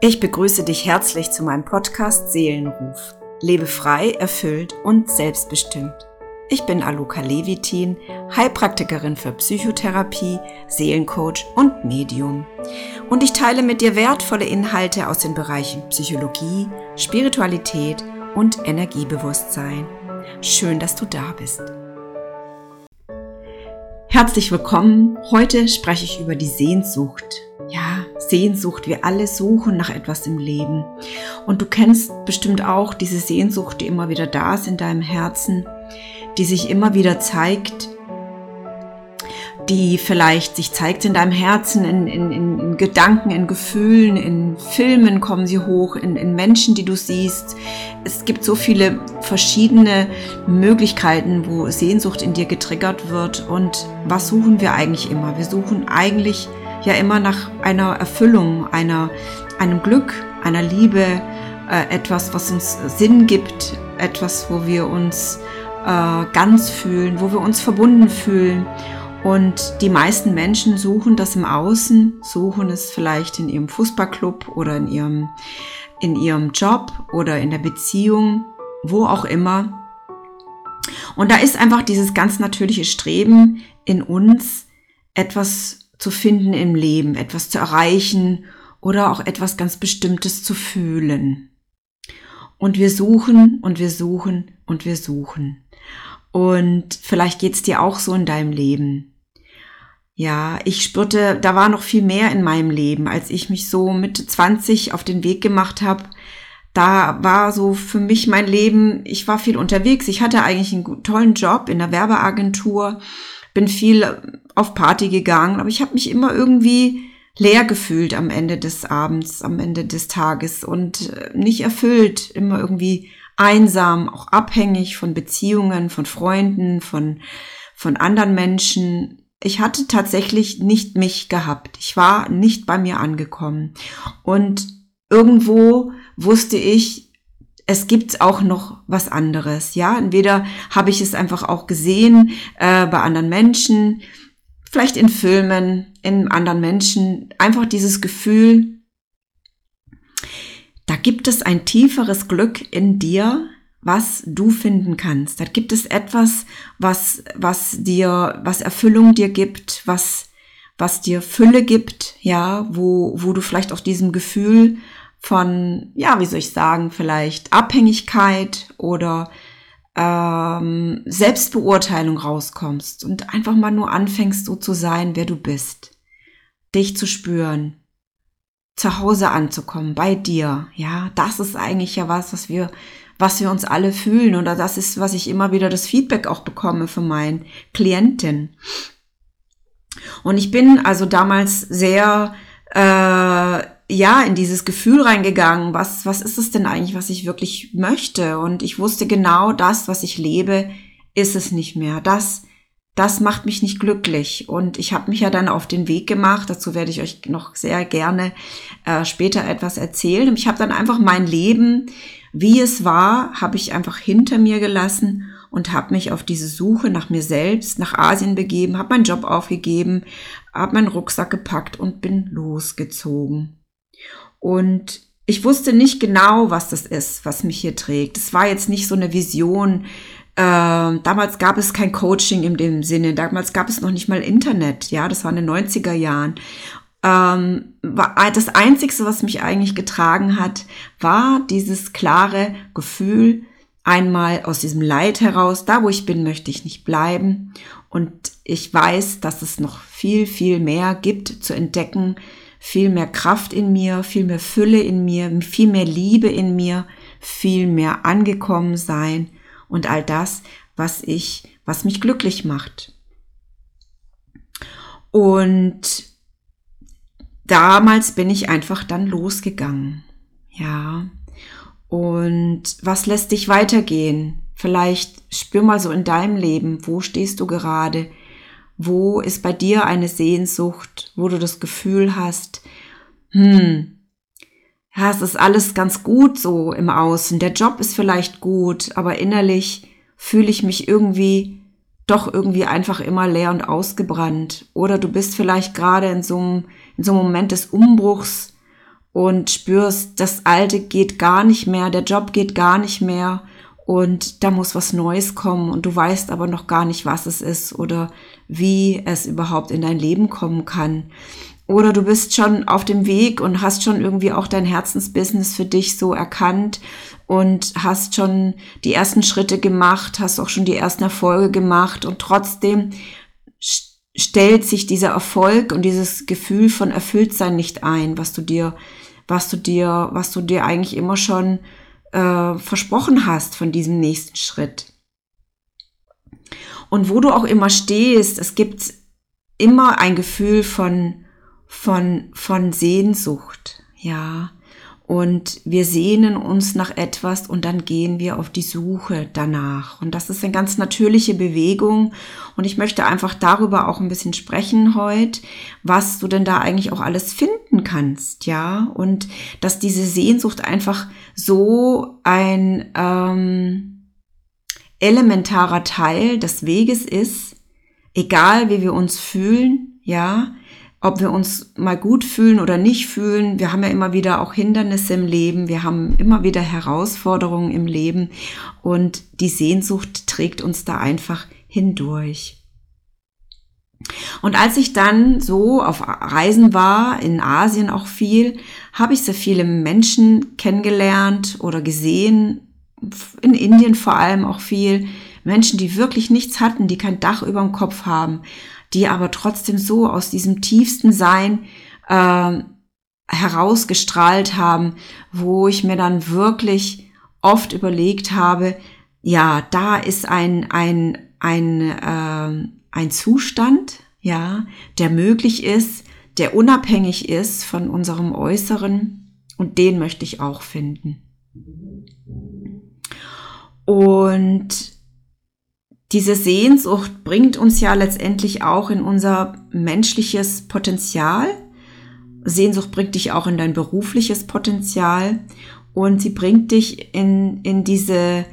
Ich begrüße dich herzlich zu meinem Podcast Seelenruf. Lebe frei, erfüllt und selbstbestimmt. Ich bin Aluka Levitin, Heilpraktikerin für Psychotherapie, Seelencoach und Medium. Und ich teile mit dir wertvolle Inhalte aus den Bereichen Psychologie, Spiritualität und Energiebewusstsein. Schön, dass du da bist. Herzlich willkommen. Heute spreche ich über die Sehnsucht. Ja, Sehnsucht. Wir alle suchen nach etwas im Leben. Und du kennst bestimmt auch diese Sehnsucht, die immer wieder da ist in deinem Herzen, die sich immer wieder zeigt, die vielleicht sich zeigt in deinem Herzen, in, in, in Gedanken, in Gefühlen, in Filmen kommen sie hoch, in, in Menschen, die du siehst. Es gibt so viele verschiedene Möglichkeiten, wo Sehnsucht in dir getriggert wird. Und was suchen wir eigentlich immer? Wir suchen eigentlich ja immer nach einer Erfüllung, einer, einem Glück, einer Liebe, äh, etwas, was uns Sinn gibt, etwas, wo wir uns äh, ganz fühlen, wo wir uns verbunden fühlen. Und die meisten Menschen suchen das im Außen, suchen es vielleicht in ihrem Fußballclub oder in ihrem, in ihrem Job oder in der Beziehung, wo auch immer. Und da ist einfach dieses ganz natürliche Streben in uns, etwas zu finden im Leben, etwas zu erreichen oder auch etwas ganz Bestimmtes zu fühlen. Und wir suchen und wir suchen und wir suchen. Und vielleicht geht's dir auch so in deinem Leben. Ja, ich spürte, da war noch viel mehr in meinem Leben, als ich mich so Mitte 20 auf den Weg gemacht habe. Da war so für mich mein Leben, ich war viel unterwegs. Ich hatte eigentlich einen tollen Job in der Werbeagentur bin viel auf Party gegangen, aber ich habe mich immer irgendwie leer gefühlt am Ende des Abends, am Ende des Tages und äh, nicht erfüllt, immer irgendwie einsam, auch abhängig von Beziehungen, von Freunden, von, von anderen Menschen. Ich hatte tatsächlich nicht mich gehabt. Ich war nicht bei mir angekommen. Und irgendwo wusste ich, es gibt auch noch was anderes. Ja, entweder habe ich es einfach auch gesehen äh, bei anderen Menschen, vielleicht in Filmen, in anderen Menschen, einfach dieses Gefühl, da gibt es ein tieferes Glück in dir, was du finden kannst. Da gibt es etwas, was, was dir, was Erfüllung dir gibt, was, was dir Fülle gibt, ja, wo, wo du vielleicht auch diesem Gefühl von, ja, wie soll ich sagen, vielleicht Abhängigkeit oder ähm, Selbstbeurteilung rauskommst und einfach mal nur anfängst, so zu sein, wer du bist. Dich zu spüren, zu Hause anzukommen, bei dir. Ja, das ist eigentlich ja was, was wir, was wir uns alle fühlen. Oder das ist, was ich immer wieder das Feedback auch bekomme von meinen Klienten. Und ich bin also damals sehr äh, ja, in dieses Gefühl reingegangen, was, was ist es denn eigentlich, was ich wirklich möchte? Und ich wusste genau, das, was ich lebe, ist es nicht mehr. Das, das macht mich nicht glücklich. Und ich habe mich ja dann auf den Weg gemacht, dazu werde ich euch noch sehr gerne äh, später etwas erzählen. Und ich habe dann einfach mein Leben, wie es war, habe ich einfach hinter mir gelassen und habe mich auf diese Suche nach mir selbst, nach Asien begeben, habe meinen Job aufgegeben, habe meinen Rucksack gepackt und bin losgezogen. Und ich wusste nicht genau, was das ist, was mich hier trägt. Es war jetzt nicht so eine Vision. Äh, damals gab es kein Coaching in dem Sinne. Damals gab es noch nicht mal Internet. Ja, das war in den 90er Jahren. Ähm, war, das Einzige, was mich eigentlich getragen hat, war dieses klare Gefühl, einmal aus diesem Leid heraus, da wo ich bin, möchte ich nicht bleiben. Und ich weiß, dass es noch viel, viel mehr gibt zu entdecken, viel mehr Kraft in mir, viel mehr Fülle in mir, viel mehr Liebe in mir, viel mehr angekommen sein und all das, was ich, was mich glücklich macht. Und damals bin ich einfach dann losgegangen. Ja. Und was lässt dich weitergehen? Vielleicht spür mal so in deinem Leben, wo stehst du gerade? Wo ist bei dir eine Sehnsucht, wo du das Gefühl hast, hm, ja, es ist alles ganz gut so im Außen. Der Job ist vielleicht gut, aber innerlich fühle ich mich irgendwie doch irgendwie einfach immer leer und ausgebrannt. Oder du bist vielleicht gerade in so einem, in so einem Moment des Umbruchs und spürst, das Alte geht gar nicht mehr, der Job geht gar nicht mehr und da muss was Neues kommen und du weißt aber noch gar nicht, was es ist oder wie es überhaupt in dein Leben kommen kann. Oder du bist schon auf dem Weg und hast schon irgendwie auch dein Herzensbusiness für dich so erkannt und hast schon die ersten Schritte gemacht, hast auch schon die ersten Erfolge gemacht und trotzdem stellt sich dieser Erfolg und dieses Gefühl von Erfülltsein nicht ein, was du dir, was du dir, was du dir eigentlich immer schon äh, versprochen hast von diesem nächsten Schritt. Und wo du auch immer stehst, es gibt immer ein Gefühl von von, von Sehnsucht, ja. Und wir sehnen uns nach etwas und dann gehen wir auf die Suche danach. Und das ist eine ganz natürliche Bewegung. Und ich möchte einfach darüber auch ein bisschen sprechen heute, was du denn da eigentlich auch alles finden kannst, ja. Und dass diese Sehnsucht einfach so ein ähm, elementarer Teil des Weges ist, egal wie wir uns fühlen, ja ob wir uns mal gut fühlen oder nicht fühlen. Wir haben ja immer wieder auch Hindernisse im Leben. Wir haben immer wieder Herausforderungen im Leben und die Sehnsucht trägt uns da einfach hindurch. Und als ich dann so auf Reisen war, in Asien auch viel, habe ich sehr viele Menschen kennengelernt oder gesehen, in Indien vor allem auch viel, Menschen, die wirklich nichts hatten, die kein Dach über dem Kopf haben, die aber trotzdem so aus diesem tiefsten Sein äh, herausgestrahlt haben, wo ich mir dann wirklich oft überlegt habe, ja, da ist ein, ein, ein, äh, ein Zustand, ja, der möglich ist, der unabhängig ist von unserem Äußeren und den möchte ich auch finden. Und diese Sehnsucht bringt uns ja letztendlich auch in unser menschliches Potenzial. Sehnsucht bringt dich auch in dein berufliches Potenzial und sie bringt dich in, in diese,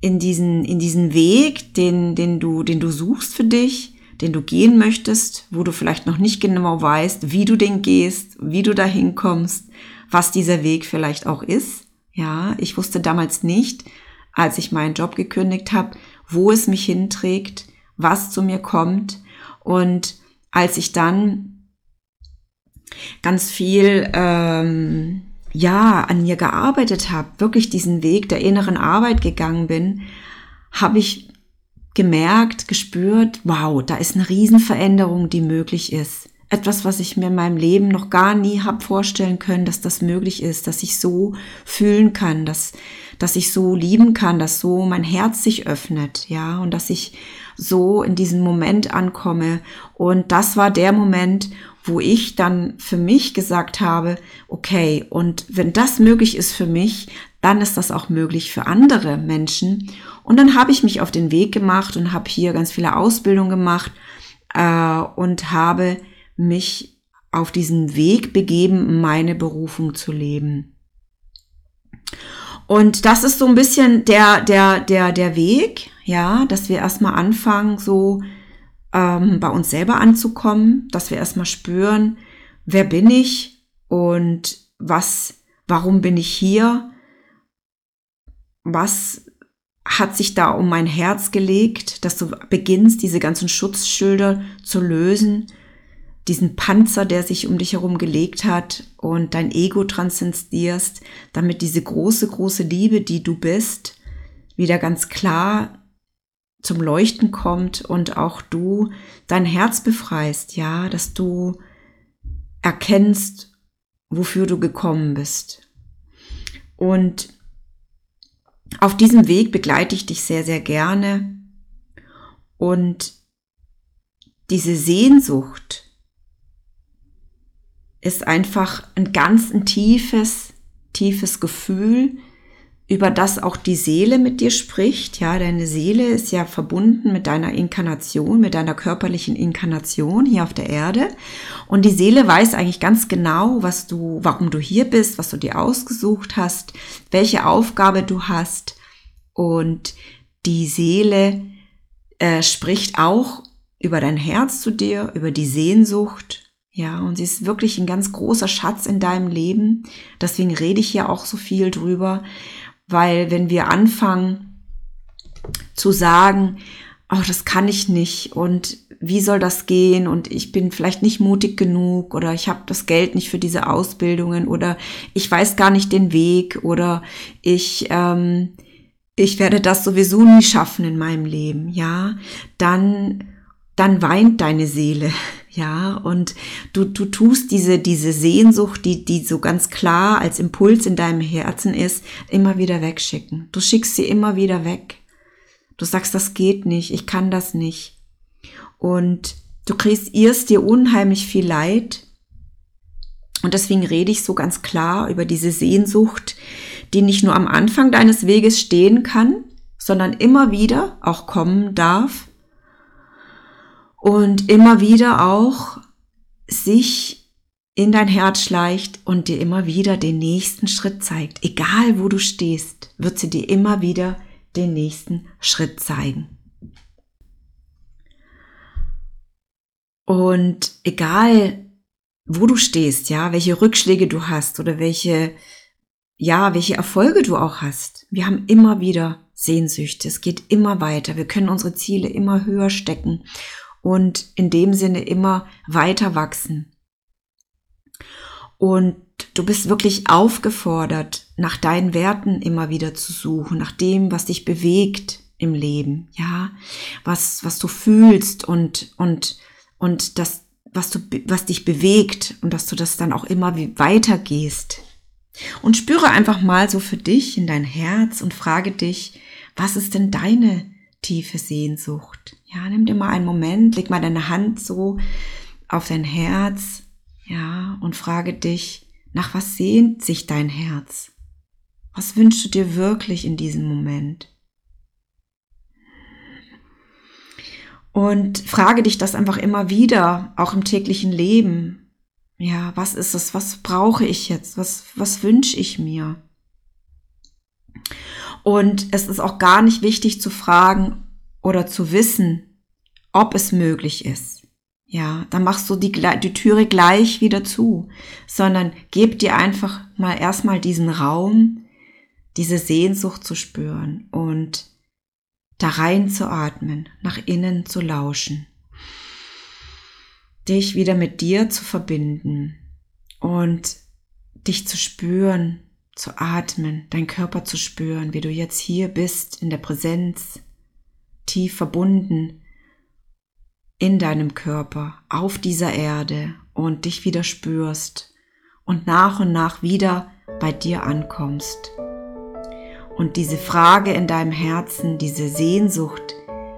in diesen, in diesen Weg, den, den du, den du suchst für dich, den du gehen möchtest, wo du vielleicht noch nicht genau weißt, wie du den gehst, wie du dahin kommst, was dieser Weg vielleicht auch ist. Ja, ich wusste damals nicht, als ich meinen Job gekündigt habe, wo es mich hinträgt, was zu mir kommt. Und als ich dann ganz viel ähm, ja an mir gearbeitet habe, wirklich diesen Weg der inneren Arbeit gegangen bin, habe ich gemerkt, gespürt, wow, da ist eine Riesenveränderung, die möglich ist. Etwas, was ich mir in meinem Leben noch gar nie habe vorstellen können, dass das möglich ist, dass ich so fühlen kann, dass dass ich so lieben kann, dass so mein Herz sich öffnet, ja, und dass ich so in diesen Moment ankomme. Und das war der Moment, wo ich dann für mich gesagt habe, okay, und wenn das möglich ist für mich, dann ist das auch möglich für andere Menschen. Und dann habe ich mich auf den Weg gemacht und habe hier ganz viele Ausbildungen gemacht äh, und habe mich auf diesen Weg begeben, meine Berufung zu leben. Und das ist so ein bisschen der, der, der, der Weg, ja, dass wir erstmal anfangen, so ähm, bei uns selber anzukommen, dass wir erstmal spüren, wer bin ich und was, warum bin ich hier? Was hat sich da um mein Herz gelegt, dass du beginnst, diese ganzen Schutzschilder zu lösen, diesen Panzer, der sich um dich herum gelegt hat und dein Ego transzendierst, damit diese große, große Liebe, die du bist, wieder ganz klar zum Leuchten kommt und auch du dein Herz befreist, ja, dass du erkennst, wofür du gekommen bist. Und auf diesem Weg begleite ich dich sehr, sehr gerne. Und diese Sehnsucht, ist einfach ein ganz ein tiefes, tiefes Gefühl, über das auch die Seele mit dir spricht. Ja, deine Seele ist ja verbunden mit deiner Inkarnation, mit deiner körperlichen Inkarnation hier auf der Erde. Und die Seele weiß eigentlich ganz genau, was du, warum du hier bist, was du dir ausgesucht hast, welche Aufgabe du hast. Und die Seele äh, spricht auch über dein Herz zu dir, über die Sehnsucht, Ja, und sie ist wirklich ein ganz großer Schatz in deinem Leben. Deswegen rede ich hier auch so viel drüber, weil wenn wir anfangen zu sagen, oh, das kann ich nicht und wie soll das gehen und ich bin vielleicht nicht mutig genug oder ich habe das Geld nicht für diese Ausbildungen oder ich weiß gar nicht den Weg oder ich ähm, ich werde das sowieso nie schaffen in meinem Leben, ja, dann dann weint deine Seele, ja, und du, du tust diese, diese Sehnsucht, die, die so ganz klar als Impuls in deinem Herzen ist, immer wieder wegschicken. Du schickst sie immer wieder weg. Du sagst, das geht nicht, ich kann das nicht. Und du kreierst dir unheimlich viel Leid. Und deswegen rede ich so ganz klar über diese Sehnsucht, die nicht nur am Anfang deines Weges stehen kann, sondern immer wieder auch kommen darf und immer wieder auch sich in dein Herz schleicht und dir immer wieder den nächsten Schritt zeigt. Egal wo du stehst, wird sie dir immer wieder den nächsten Schritt zeigen. Und egal wo du stehst, ja, welche Rückschläge du hast oder welche, ja, welche Erfolge du auch hast, wir haben immer wieder Sehnsüchte. Es geht immer weiter. Wir können unsere Ziele immer höher stecken und in dem Sinne immer weiter wachsen. Und du bist wirklich aufgefordert, nach deinen Werten immer wieder zu suchen, nach dem, was dich bewegt im Leben, ja, was, was du fühlst und, und, und das, was du, was dich bewegt und dass du das dann auch immer weitergehst. Und spüre einfach mal so für dich in dein Herz und frage dich, was ist denn deine tiefe Sehnsucht. Ja, nimm dir mal einen Moment, leg mal deine Hand so auf dein Herz, ja, und frage dich, nach was sehnt sich dein Herz? Was wünschst du dir wirklich in diesem Moment? Und frage dich das einfach immer wieder, auch im täglichen Leben. Ja, was ist es? Was brauche ich jetzt? Was, was wünsche ich mir? Und es ist auch gar nicht wichtig zu fragen oder zu wissen, ob es möglich ist. Ja, dann machst du die, die Türe gleich wieder zu, sondern gib dir einfach mal erstmal diesen Raum, diese Sehnsucht zu spüren und da rein zu atmen, nach innen zu lauschen, dich wieder mit dir zu verbinden und dich zu spüren, zu atmen, dein Körper zu spüren, wie du jetzt hier bist in der Präsenz, tief verbunden in deinem Körper, auf dieser Erde und dich wieder spürst und nach und nach wieder bei dir ankommst. Und diese Frage in deinem Herzen, diese Sehnsucht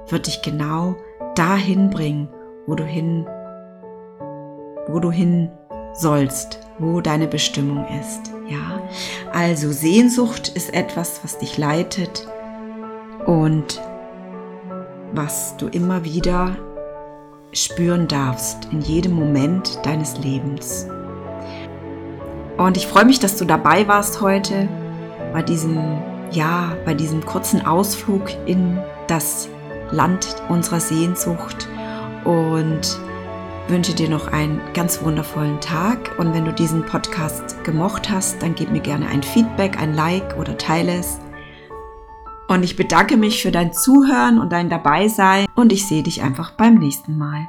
wird dich genau dahin bringen, wo du hin, wo du hin sollst, wo deine Bestimmung ist. Ja, also Sehnsucht ist etwas, was dich leitet und was du immer wieder spüren darfst in jedem Moment deines Lebens. Und ich freue mich, dass du dabei warst heute bei diesem, ja, bei diesem kurzen Ausflug in das Land unserer Sehnsucht und wünsche dir noch einen ganz wundervollen Tag. Und wenn du diesen Podcast gemocht hast, dann gib mir gerne ein Feedback, ein Like oder teile es. Und ich bedanke mich für dein Zuhören und dein Dabeisein und ich sehe dich einfach beim nächsten Mal.